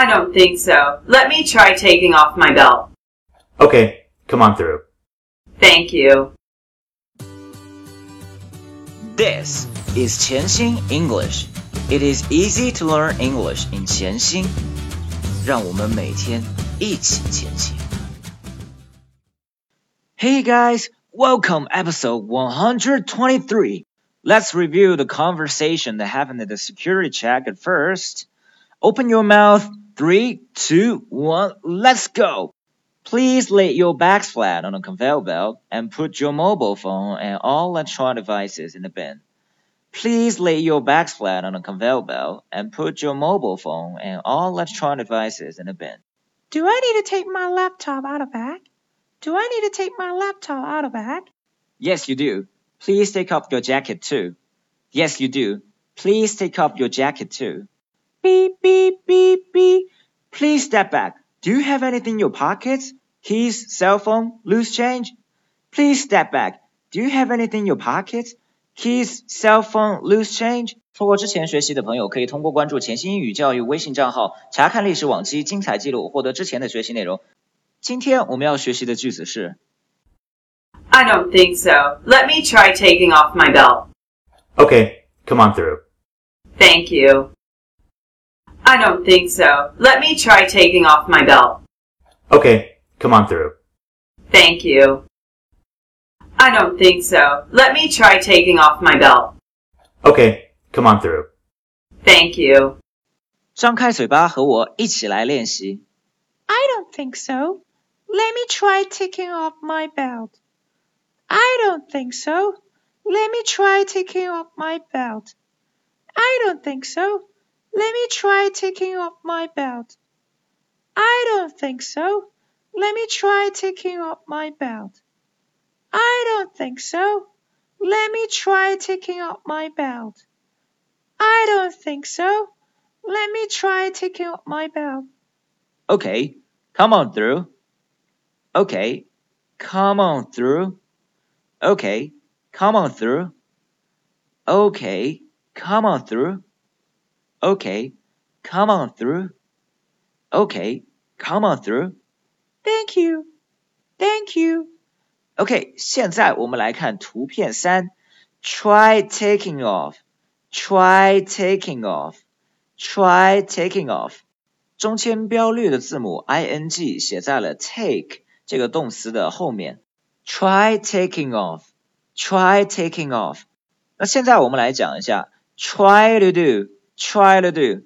I don't think so. Let me try taking off my belt. Okay, come on through. Thank you. This is 潜心 English. It is easy to learn English in 潜心。让我们每天一起前行。Hey guys, welcome episode 123. Let's review the conversation that happened at the security check at first. Open your mouth. Three, two, one, let's go. Please lay your bags flat on a conveyor belt and put your mobile phone and all electronic devices in the bin. Please lay your bags flat on a conveyor belt and put your mobile phone and all electronic devices in the bin. Do I need to take my laptop out of bag? Do I need to take my laptop out of bag? Yes, you do. Please take off your jacket too. Yes, you do. Please take off your jacket too. Beep, beep, beep, beep. Please step back. Do you have anything in your pockets? Keys, cell phone, loose change? Please step back. Do you have anything in your pockets? Keys, cell phone, loose change? 错过之前学习的朋友，可以通过关注潜心英语教育微信账号，查看历史往期精彩记录，获得之前的学习内容。今天我们要学习的句子是 I don't think so. Let me try taking off my belt. Okay, come on through. Thank you. I don't think so. Let me try taking off my belt. Okay, come on through. Thank you. I don't think so. Let me try taking off my belt. Okay, come on through. Thank you. 张开嘴巴和我一起来练习。 I don't think so. Let me try taking off my belt. I don't think so. Let me try taking off my belt. I don't think so. Let me try taking off my belt. I don't think so. Let me try taking off my belt. I don't think so. Let me try taking off my belt. I don't think so. Let me try taking off my belt. Okay, come on through. Okay, come on through. Okay, come on through. Okay, come on through. Okay, come on through. Okay, come on through. Thank you. Thank you. OK，现在我们来看图片三，try taking off，try taking off，try taking off。中间标略的字母 ing 写在了 take 这个动词的后面，try taking off，try taking off。那现在我们来讲一下 try to Try to do，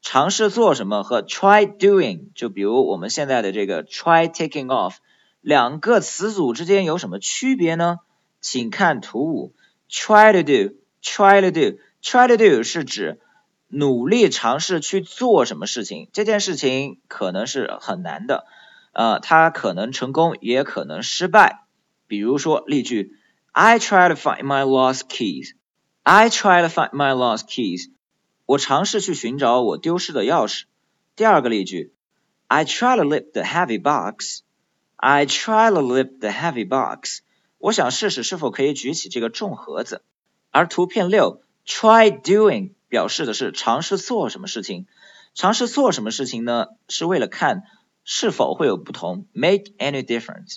尝试做什么和 try doing，就比如我们现在的这个 try taking off。两个词组之间有什么区别呢？请看图五，try to do，try to do，try to do 是指努力尝试去做什么事情，这件事情可能是很难的，呃，它可能成功，也可能失败。比如说例句，I try to find my lost keys。I try to find my lost keys。我尝试去寻找我丢失的钥匙。第二个例句，I try to lift the heavy box。I try to lift the heavy box。我想试试是否可以举起这个重盒子。而图片六，try doing 表示的是尝试做什么事情。尝试做什么事情呢？是为了看是否会有不同，make any difference。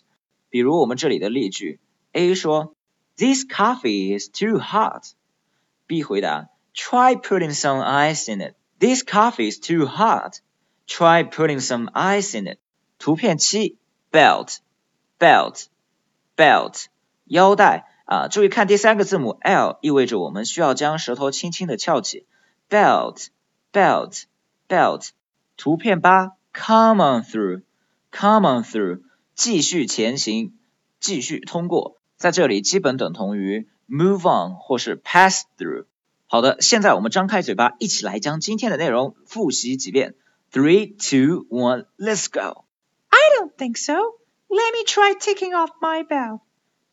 比如我们这里的例句，A 说，This coffee is too hot。B 回答 ，Try putting some ice in it。This coffee is too hot。Try putting some ice in it。图片七。belt belt belt 腰带啊，注意看第三个字母 l，意味着我们需要将舌头轻轻的翘起。belt belt belt 图片八 come on through come on through 继续前行，继续通过，在这里基本等同于 move on 或是 pass through。 好的，现在我们张开嘴巴，一起来将今天的内容复习几遍。Three, two, one, let's go. I don't think so. Let me try taking off my belt.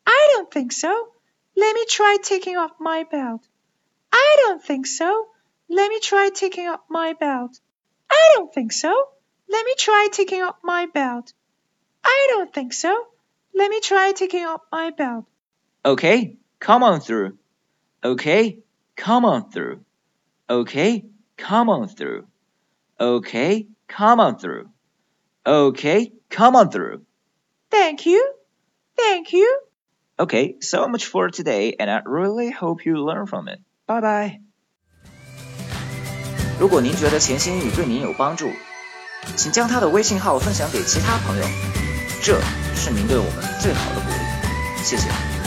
I don't think so. Let me try taking off my belt. I don't think so. Let me try taking off my belt. I don't think so. Let me try taking off my belt. I don't think so. Let me try taking off my belt. Okay, come on through. Okay, come on through. Okay, come on through. Okay, come on through. Okay, come on through. Thank you. Thank you. Okay, so much for today, and I really hope you learn from it. Bye bye. 如果您觉得潜心英语对您有帮助，请将他的微信号分享给其他朋友，这是您对我们最好的鼓励。谢谢。